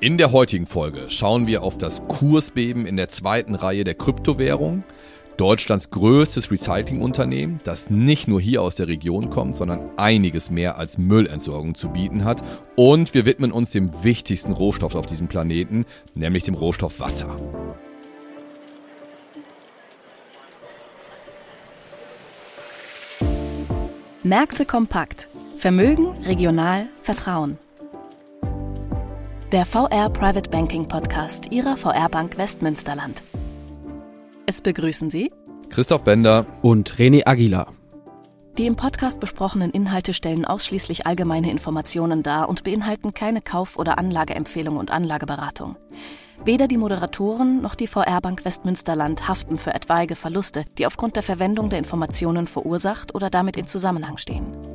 In der heutigen Folge schauen wir auf das Kursbeben in der zweiten Reihe der Kryptowährung, Deutschlands größtes Recyclingunternehmen, das nicht nur hier aus der Region kommt, sondern einiges mehr als Müllentsorgung zu bieten hat. Und wir widmen uns dem wichtigsten Rohstoff auf diesem Planeten, nämlich dem Rohstoff Wasser. Märkte kompakt. Vermögen, regional, Vertrauen. Der VR Private Banking Podcast Ihrer VR Bank Westmünsterland. Es begrüßen Sie Christoph Bender und René Aguilar. Die im Podcast besprochenen Inhalte stellen ausschließlich allgemeine Informationen dar und beinhalten keine Kauf- oder Anlageempfehlung und Anlageberatung. Weder die Moderatoren noch die VR Bank Westmünsterland haften für etwaige Verluste, die aufgrund der Verwendung der Informationen verursacht oder damit in Zusammenhang stehen.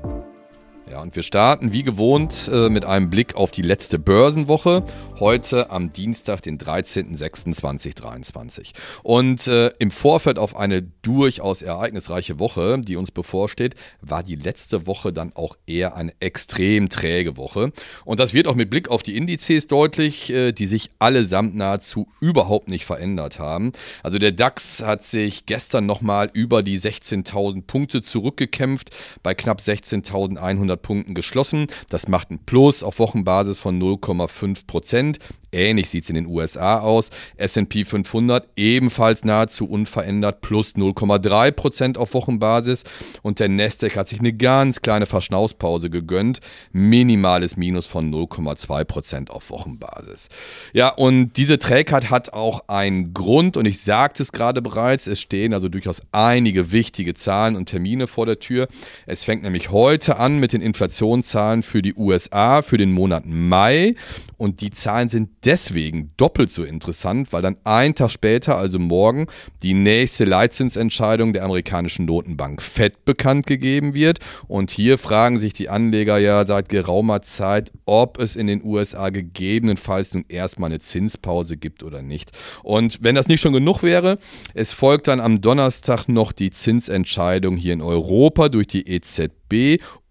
Ja, und wir starten wie gewohnt äh, mit einem Blick auf die letzte Börsenwoche. Heute am Dienstag, den 13.06.2023. Und äh, im Vorfeld auf eine durchaus ereignisreiche Woche, die uns bevorsteht, war die letzte Woche dann auch eher eine extrem träge Woche. Und das wird auch mit Blick auf die Indizes deutlich, äh, die sich allesamt nahezu überhaupt nicht verändert haben. Also der DAX hat sich gestern nochmal über die 16.000 Punkte zurückgekämpft, bei knapp 16.100 Punkten geschlossen. Das macht ein Plus auf Wochenbasis von 0,5 Prozent. Ähnlich sieht es in den USA aus. SP 500 ebenfalls nahezu unverändert, plus 0,3 Prozent auf Wochenbasis. Und der Nasdaq hat sich eine ganz kleine Verschnauspause gegönnt. Minimales Minus von 0,2 Prozent auf Wochenbasis. Ja, und diese Trägheit hat auch einen Grund. Und ich sagte es gerade bereits, es stehen also durchaus einige wichtige Zahlen und Termine vor der Tür. Es fängt nämlich heute an mit den Inflationszahlen für die USA für den Monat Mai. Und die Zahlen sind deswegen doppelt so interessant, weil dann ein Tag später, also morgen, die nächste Leitzinsentscheidung der amerikanischen Notenbank FED bekannt gegeben wird. Und hier fragen sich die Anleger ja seit geraumer Zeit, ob es in den USA gegebenenfalls nun erstmal eine Zinspause gibt oder nicht. Und wenn das nicht schon genug wäre, es folgt dann am Donnerstag noch die Zinsentscheidung hier in Europa durch die EZB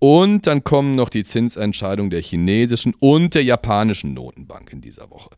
und dann kommen noch die Zinsentscheidungen der chinesischen und der japanischen Notenbank in dieser Woche.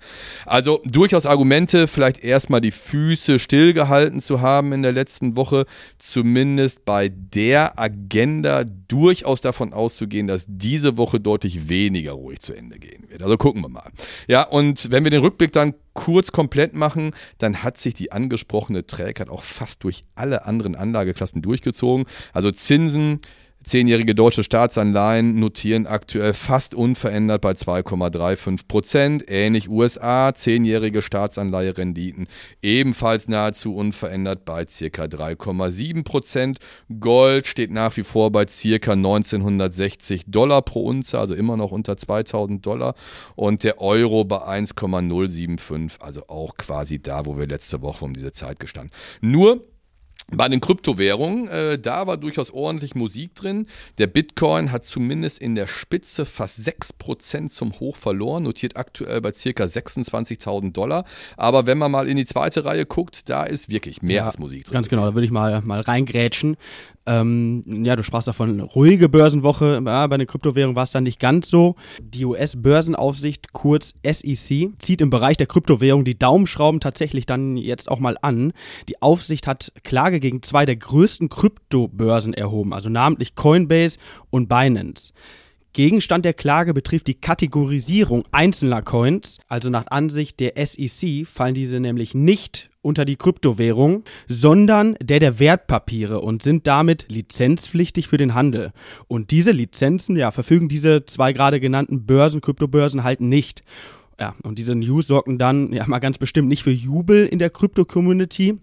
Also durchaus Argumente, vielleicht erstmal die Füße stillgehalten zu haben in der letzten Woche, zumindest bei der Agenda durchaus davon auszugehen, dass diese Woche deutlich weniger ruhig zu Ende gehen wird. Also gucken wir mal. Ja, und wenn wir den Rückblick dann kurz komplett machen, dann hat sich die angesprochene Trägheit auch fast durch alle anderen Anlageklassen durchgezogen. Also Zinsen, Zehnjährige deutsche Staatsanleihen notieren aktuell fast unverändert bei 2,35 Prozent. Ähnlich USA, zehnjährige Staatsanleiherenditen ebenfalls nahezu unverändert bei ca. 3,7 Prozent. Gold steht nach wie vor bei ca. 1960 Dollar pro Unze, also immer noch unter 2000 Dollar. Und der Euro bei 1,075, also auch quasi da, wo wir letzte Woche um diese Zeit gestanden. Nur bei den Kryptowährungen, äh, da war durchaus ordentlich Musik drin. Der Bitcoin hat zumindest in der Spitze fast 6% zum Hoch verloren, notiert aktuell bei ca. 26.000 Dollar. Aber wenn man mal in die zweite Reihe guckt, da ist wirklich mehr ja, als Musik drin. Ganz genau, da würde ich mal, mal reingrätschen. Ähm, ja, du sprachst davon ruhige Börsenwoche. Ja, bei den Kryptowährungen war es dann nicht ganz so. Die US-Börsenaufsicht, kurz SEC, zieht im Bereich der Kryptowährung die Daumenschrauben tatsächlich dann jetzt auch mal an. Die Aufsicht hat Klage gegen zwei der größten Kryptobörsen erhoben, also namentlich Coinbase und Binance. Gegenstand der Klage betrifft die Kategorisierung einzelner Coins. Also nach Ansicht der SEC fallen diese nämlich nicht unter die Kryptowährung, sondern der der Wertpapiere und sind damit lizenzpflichtig für den Handel. Und diese Lizenzen, ja, verfügen diese zwei gerade genannten Börsen, Kryptobörsen halt nicht. Ja, und diese News sorgten dann ja mal ganz bestimmt nicht für Jubel in der Krypto-Community.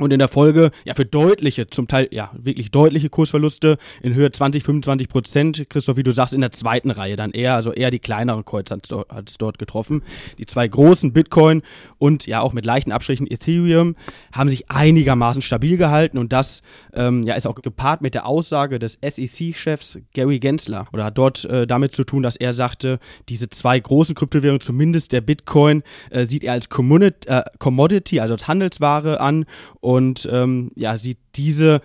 Und in der Folge, ja, für deutliche, zum Teil, ja, wirklich deutliche Kursverluste in Höhe 20, 25 Prozent. Christoph, wie du sagst, in der zweiten Reihe dann eher, also eher die kleineren Coins hat es dort getroffen. Die zwei großen Bitcoin und ja auch mit leichten Abstrichen Ethereum haben sich einigermaßen stabil gehalten und das, ähm, ja, ist auch gepaart mit der Aussage des SEC-Chefs Gary Gensler oder hat dort äh, damit zu tun, dass er sagte, diese zwei großen Kryptowährungen, zumindest der Bitcoin, äh, sieht er als äh, Commodity, also als Handelsware an und ähm, ja, sieht diese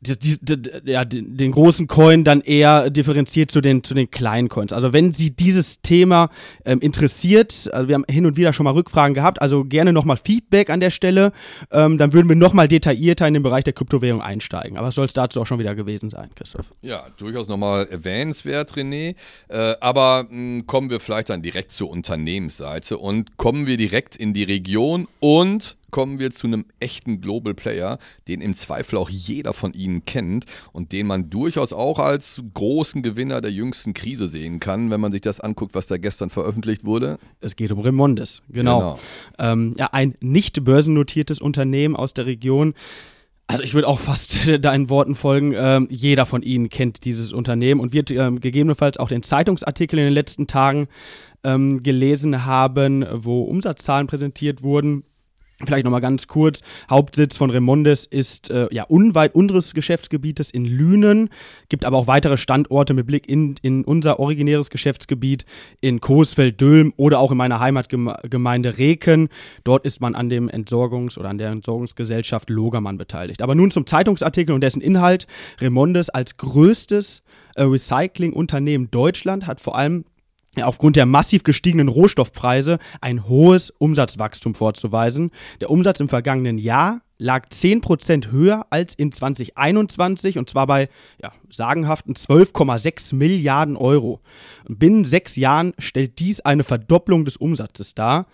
die, die, ja, den großen Coin dann eher differenziert zu den, zu den kleinen Coins. Also wenn Sie dieses Thema ähm, interessiert, also wir haben hin und wieder schon mal Rückfragen gehabt, also gerne nochmal Feedback an der Stelle, ähm, dann würden wir nochmal detaillierter in den Bereich der Kryptowährung einsteigen. Aber soll es dazu auch schon wieder gewesen sein, Christoph. Ja, durchaus nochmal erwähnenswert, René. Äh, aber mh, hm, kommen wir vielleicht dann direkt zur Unternehmensseite und kommen wir direkt in die Region und kommen wir zu einem echten Global Player, den im Zweifel auch jeder von Ihnen kennt und den man durchaus auch als großen Gewinner der jüngsten Krise sehen kann, wenn man sich das anguckt, was da gestern veröffentlicht wurde. Es geht um Remondes, genau. genau. Ähm, ja, ein nicht börsennotiertes Unternehmen aus der Region. Also ich würde auch fast deinen Worten folgen. Ähm, jeder von Ihnen kennt dieses Unternehmen und wird ähm, gegebenenfalls auch den Zeitungsartikel in den letzten Tagen ähm, gelesen haben, wo Umsatzzahlen präsentiert wurden Vielleicht nochmal ganz kurz. Hauptsitz von Remondes ist äh, ja unweit unseres Geschäftsgebietes in Lünen. Gibt aber auch weitere Standorte mit Blick in, in unser originäres Geschäftsgebiet in Coesfeld-Dülm oder auch in meiner Heimatgemeinde Reken. Dort ist man an dem Entsorgungs- oder an der Entsorgungsgesellschaft Logermann beteiligt. Aber nun zum Zeitungsartikel und dessen Inhalt. Remondes als größtes äh, Recyclingunternehmen Deutschland hat vor allem aufgrund der massiv gestiegenen Rohstoffpreise ein hohes Umsatzwachstum vorzuweisen. Der Umsatz im vergangenen Jahr lag 10% höher als in 2021 und zwar bei ja, sagenhaften 12,6 Milliarden Euro. binnen sechs Jahren stellt dies eine Verdopplung des Umsatzes dar.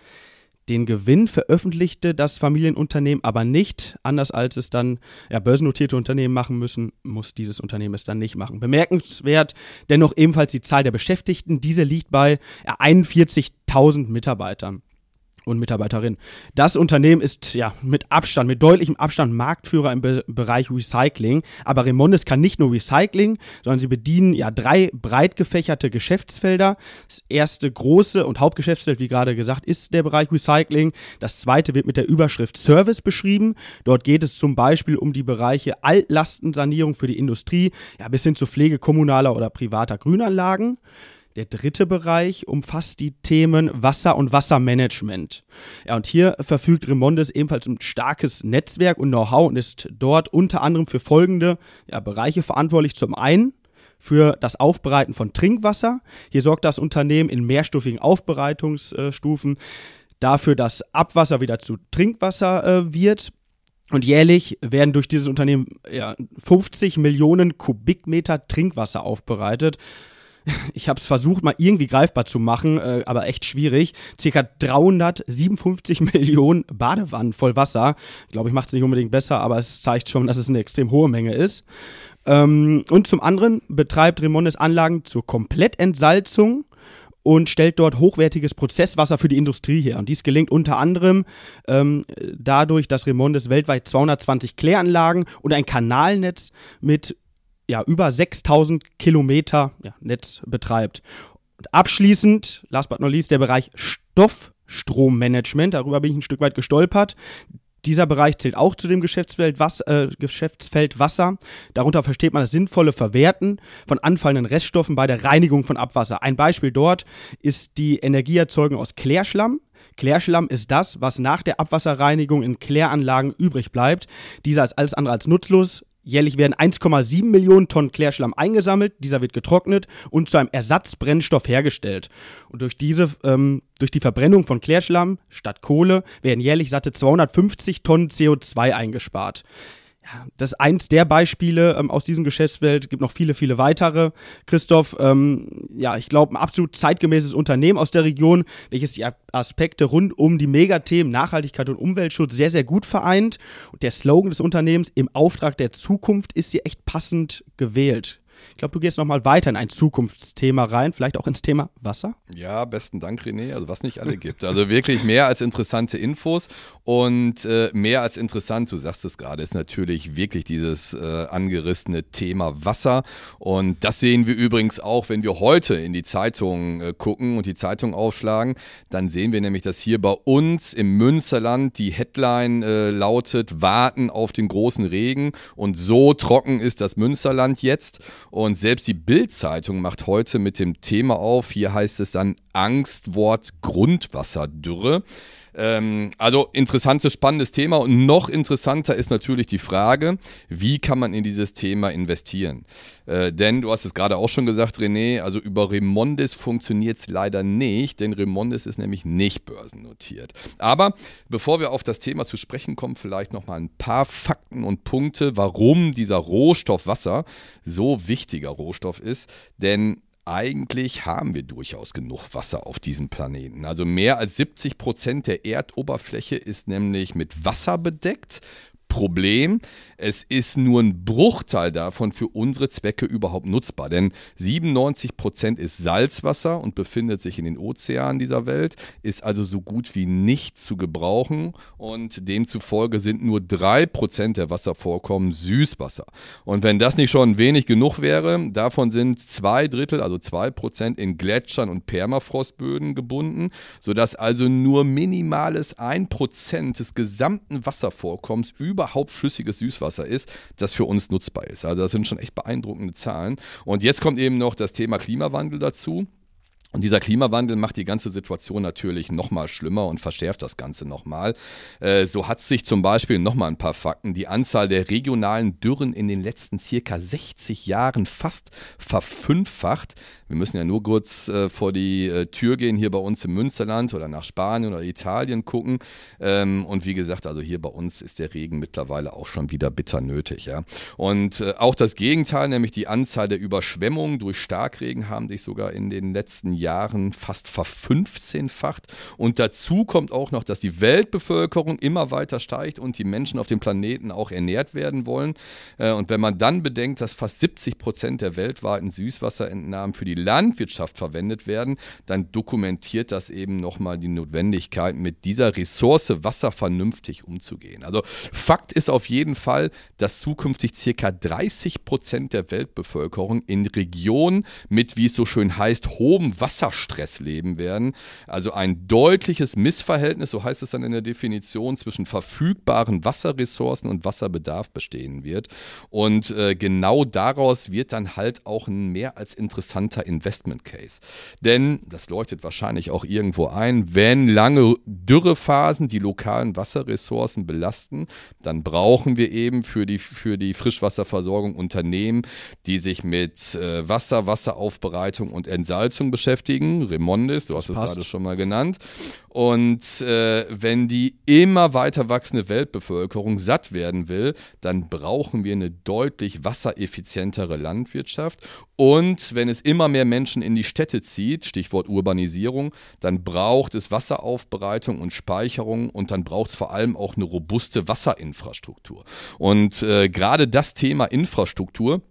Den Gewinn veröffentlichte das Familienunternehmen aber nicht. Anders als es dann ja, börsennotierte Unternehmen machen müssen, muss dieses Unternehmen es dann nicht machen. Bemerkenswert dennoch ebenfalls die Zahl der Beschäftigten. Diese liegt bei ja, 41.000 Mitarbeitern und Mitarbeiterin. Das Unternehmen ist ja mit Abstand, mit deutlichem Abstand Marktführer im Be Bereich Recycling. Aber Remondes kann nicht nur Recycling, sondern sie bedienen ja drei breit gefächerte Geschäftsfelder. Das erste große und Hauptgeschäftsfeld, wie gerade gesagt, ist der Bereich Recycling. Das zweite wird mit der Überschrift Service beschrieben. Dort geht es zum Beispiel um die Bereiche Altlastensanierung für die Industrie, ja, bis hin zur Pflege kommunaler oder privater Grünanlagen. Der dritte Bereich umfasst die Themen Wasser und Wassermanagement. Ja, und hier verfügt Remondes ebenfalls ein starkes Netzwerk und Know-how und ist dort unter anderem für folgende ja, Bereiche verantwortlich. Zum einen für das Aufbereiten von Trinkwasser. Hier sorgt das Unternehmen in mehrstufigen Aufbereitungsstufen dafür, dass Abwasser wieder zu Trinkwasser äh, wird. Und jährlich werden durch dieses Unternehmen ja, 50 Millionen Kubikmeter Trinkwasser aufbereitet. ich habe es versucht, mal irgendwie greifbar zu machen, äh, aber echt schwierig. Circa 357 Millionen Badewannen voll Wasser. Ich glaube, ich mache es nicht unbedingt besser, aber es zeigt schon, dass es eine extrem hohe Menge ist. Ähm, und zum anderen betreibt Remondes Anlagen zur Komplettentsalzung und stellt dort hochwertiges Prozesswasser für die Industrie her. Und dies gelingt unter anderem ähm, dadurch, dass Remondes weltweit 220 Kläranlagen und ein Kanalnetz mit ja, über 6000 Kilometer ja, Netz betreibt. Und abschließend, last but not least, der Bereich Stoffstrommanagement. Darüber bin ich ein Stück weit gestolpert. Dieser Bereich zählt auch zu dem Geschäftsfeld, Was, äh, Geschäftsfeld Wasser. Darunter versteht man das sinnvolle Verwerten von anfallenden Reststoffen bei der Reinigung von Abwasser. Ein Beispiel dort ist die Energieerzeugung aus Klärschlamm. Klärschlamm ist das, was nach der Abwasserreinigung in Kläranlagen übrig bleibt. Dieser ist alles andere als nutzlos, Jährlich werden 1,7 Millionen Tonnen Klärschlamm eingesammelt, dieser wird getrocknet und zu einem Ersatzbrennstoff hergestellt. Und durch diese, ähm, durch die Verbrennung von Klärschlamm statt Kohle werden jährlich satte 250 Tonnen CO2 eingespart ja, das ist eins der Beispiele ähm, aus diesem Geschäftsfeld. Es gibt noch viele, viele weitere. Christoph, ähm, ja, ich glaube, ein absolut zeitgemäßes Unternehmen aus der Region, welches die Aspekte rund um die Megathemen Nachhaltigkeit und Umweltschutz sehr, sehr gut vereint. Und der Slogan des Unternehmens im Auftrag der Zukunft ist hier echt passend gewählt. Ich glaube, du gehst nochmal weiter in ein Zukunftsthema rein, vielleicht auch ins Thema Wasser. Ja, besten Dank, René. Also was nicht alle gibt. Also wirklich mehr als interessante Infos und äh, mehr als interessant, du sagst es gerade, ist natürlich wirklich dieses äh, angerissene Thema Wasser. Und das sehen wir übrigens auch, wenn wir heute in die Zeitung äh, gucken und die Zeitung aufschlagen. Dann sehen wir nämlich, dass hier bei uns im Münsterland die Headline äh, lautet, warten auf den großen Regen. Und so trocken ist das Münsterland jetzt. Und selbst die Bild-Zeitung macht heute mit dem Thema auf. Hier heißt es dann Angstwort Grundwasserdürre. Ähm, also interessantes, spannendes Thema und noch interessanter ist natürlich die Frage, wie kann man in dieses Thema investieren? Äh, denn du hast es gerade auch schon gesagt, René, also über Remondis funktioniert es leider nicht, denn Remondis ist nämlich nicht börsennotiert. Aber bevor wir auf das Thema zu sprechen kommen, vielleicht noch mal ein paar Fakten und Punkte, warum dieser Rohstoff Wasser so wichtiger Rohstoff ist. Denn eigentlich haben wir durchaus genug Wasser auf diesem Planeten. Also mehr als 70 Prozent der Erdoberfläche ist nämlich mit Wasser bedeckt. Problem, es ist nur ein Bruchteil davon für unsere Zwecke überhaupt nutzbar. Denn 97 Prozent ist Salzwasser und befindet sich in den Ozeanen dieser Welt, ist also so gut wie nicht zu gebrauchen und demzufolge sind nur 3 Prozent der Wasservorkommen Süßwasser. Und wenn das nicht schon wenig genug wäre, davon sind zwei Drittel, also 2 Prozent in Gletschern und Permafrostböden gebunden, sodass also nur minimales 1 Prozent des gesamten Wasservorkommens überhaupt flüssiges Süßwasser Wasser ist, das für uns nutzbar ist. Also das sind schon echt beeindruckende Zahlen. Und jetzt kommt eben noch das Thema Klimawandel dazu. Und dieser Klimawandel macht die ganze Situation natürlich nochmal schlimmer und verschärft das Ganze nochmal. Äh, so hat sich zum Beispiel nochmal ein paar Fakten die Anzahl der regionalen Dürren in den letzten circa 60 Jahren fast verfünffacht. Wir müssen ja nur kurz äh, vor die äh, Tür gehen, hier bei uns im Münsterland oder nach Spanien oder Italien gucken. Ähm, und wie gesagt, also hier bei uns ist der Regen mittlerweile auch schon wieder bitter nötig. Ja? Und äh, auch das Gegenteil, nämlich die Anzahl der Überschwemmungen durch Starkregen, haben sich sogar in den letzten Jahren fast verfünfzehnfacht. Und dazu kommt auch noch, dass die Weltbevölkerung immer weiter steigt und die Menschen auf dem Planeten auch ernährt werden wollen. Äh, und wenn man dann bedenkt, dass fast 70 Prozent der weltweiten Süßwasserentnahmen für die Landwirtschaft verwendet werden, dann dokumentiert das eben nochmal die Notwendigkeit, mit dieser Ressource Wasser vernünftig umzugehen. Also Fakt ist auf jeden Fall, dass zukünftig circa 30 Prozent der Weltbevölkerung in Regionen mit, wie es so schön heißt, hohem Wasserstress leben werden. Also ein deutliches Missverhältnis, so heißt es dann in der Definition, zwischen verfügbaren Wasserressourcen und Wasserbedarf bestehen wird. Und äh, genau daraus wird dann halt auch ein mehr als interessanter Investment Case. Denn, das leuchtet wahrscheinlich auch irgendwo ein, wenn lange Dürrephasen die lokalen Wasserressourcen belasten, dann brauchen wir eben für die, für die Frischwasserversorgung Unternehmen, die sich mit äh, Wasser, Wasseraufbereitung und Entsalzung beschäftigen. Remondis, du hast es gerade schon mal genannt. Und äh, wenn die immer weiter wachsende Weltbevölkerung satt werden will, dann brauchen wir eine deutlich wassereffizientere Landwirtschaft. Und wenn es immer mehr Menschen in die Städte zieht, Stichwort Urbanisierung, dann braucht es Wasseraufbereitung und Speicherung und dann braucht es vor allem auch eine robuste Wasserinfrastruktur. Und äh, gerade das Thema Infrastruktur,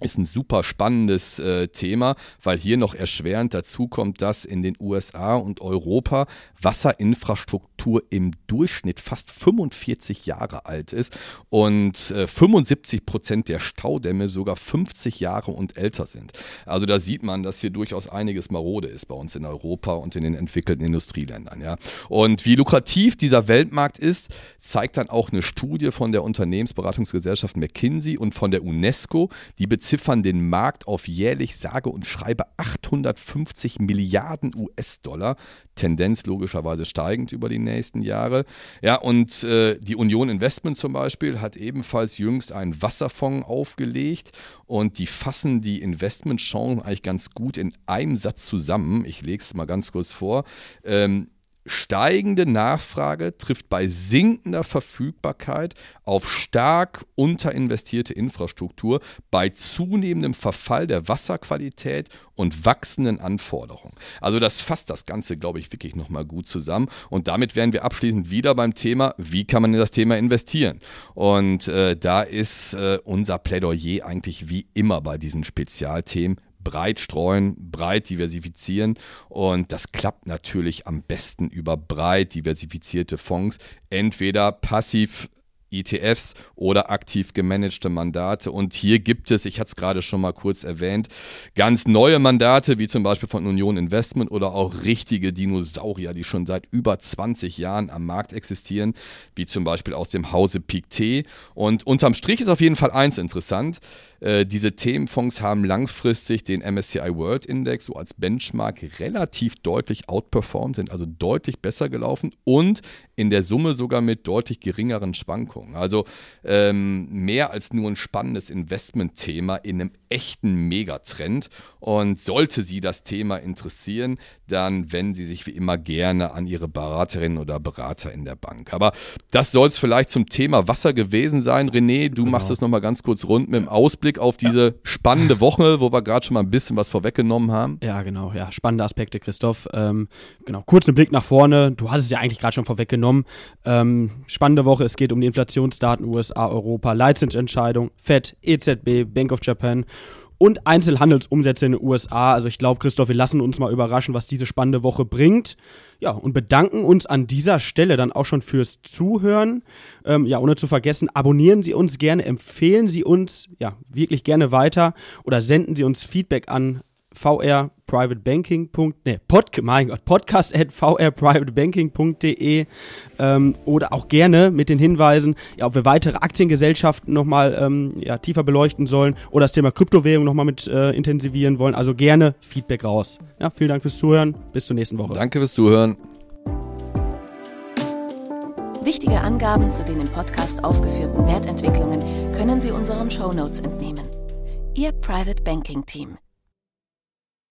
ist ein super spannendes äh, Thema, weil hier noch erschwerend dazu kommt, dass in den USA und Europa Wasserinfrastruktur im Durchschnitt fast 45 Jahre alt ist und äh, 75 Prozent der Staudämme sogar 50 Jahre und älter sind. Also da sieht man, dass hier durchaus einiges marode ist bei uns in Europa und in den entwickelten Industrieländern. Ja. Und wie lukrativ dieser Weltmarkt ist, zeigt dann auch eine Studie von der Unternehmensberatungsgesellschaft McKinsey und von der UNESCO, die beziffern den Markt auf jährlich sage und schreibe 850 Milliarden US-Dollar. Tendenz logischerweise steigend über die nächsten Jahre. Ja, und äh, die Union Investment zum Beispiel hat ebenfalls jüngst einen Wasserfonds aufgelegt und die fassen die Investmentchancen eigentlich ganz gut in einem Satz zusammen. Ich lege es mal ganz kurz vor. Ähm, Steigende Nachfrage trifft bei sinkender Verfügbarkeit auf stark unterinvestierte Infrastruktur, bei zunehmendem Verfall der Wasserqualität und wachsenden Anforderungen. Also das fasst das Ganze, glaube ich, wirklich nochmal gut zusammen. Und damit wären wir abschließend wieder beim Thema, wie kann man in das Thema investieren? Und äh, da ist äh, unser Plädoyer eigentlich wie immer bei diesen Spezialthemen breit streuen, breit diversifizieren. Und das klappt natürlich am besten über breit diversifizierte Fonds. Entweder passiv ETFs oder aktiv gemanagte Mandate. Und hier gibt es, ich hatte es gerade schon mal kurz erwähnt, ganz neue Mandate, wie zum Beispiel von Union Investment oder auch richtige Dinosaurier, die schon seit über 20 Jahren am Markt existieren, wie zum Beispiel aus dem Hause Pictet. Und unterm Strich ist auf jeden Fall eins interessant. Äh, diese Themenfonds haben langfristig den MSCI World Index so als Benchmark relativ deutlich outperformed, sind also deutlich besser gelaufen und in der Summe sogar mit deutlich geringeren Schwankungen. Also ähm, mehr als nur ein spannendes Investmentthema in einem echten Megatrend. Und sollte Sie das Thema interessieren, dann wenden Sie sich wie immer gerne an Ihre Beraterin oder Berater in der Bank. Aber das soll es vielleicht zum Thema Wasser gewesen sein. René, du genau. machst es nochmal ganz kurz rund mit dem Ausblick auf diese spannende Woche, wo wir gerade schon mal ein bisschen was vorweggenommen haben. Ja, genau. Ja, spannende Aspekte, Christoph. Ähm, genau, kurzen Blick nach vorne. Du hast es ja eigentlich gerade schon vorweggenommen. Ähm, spannende Woche. Es geht um die Inflationsdaten USA, Europa, Leitzinsentscheidung, FED, EZB, Bank of Japan und Einzelhandelsumsätze in den USA. Also ich glaube, Christoph, wir lassen uns mal überraschen, was diese spannende Woche bringt. Ja, und bedanken uns an dieser Stelle dann auch schon fürs Zuhören. Ähm, ja, ohne zu vergessen, abonnieren Sie uns gerne, empfehlen Sie uns ja wirklich gerne weiter oder senden Sie uns Feedback an vrprivatebanking. Ne, Pod, mein Gott, podcast at vrprivatebanking.de ähm, oder auch gerne mit den Hinweisen, ja, ob wir weitere Aktiengesellschaften nochmal ähm, ja, tiefer beleuchten sollen oder das Thema Kryptowährung nochmal mit äh, intensivieren wollen. Also gerne Feedback raus. Ja, vielen Dank fürs Zuhören. Bis zur nächsten Woche. Danke fürs Zuhören. Wichtige Angaben zu den im Podcast aufgeführten Wertentwicklungen können Sie unseren Show Notes entnehmen. Ihr Private Banking Team.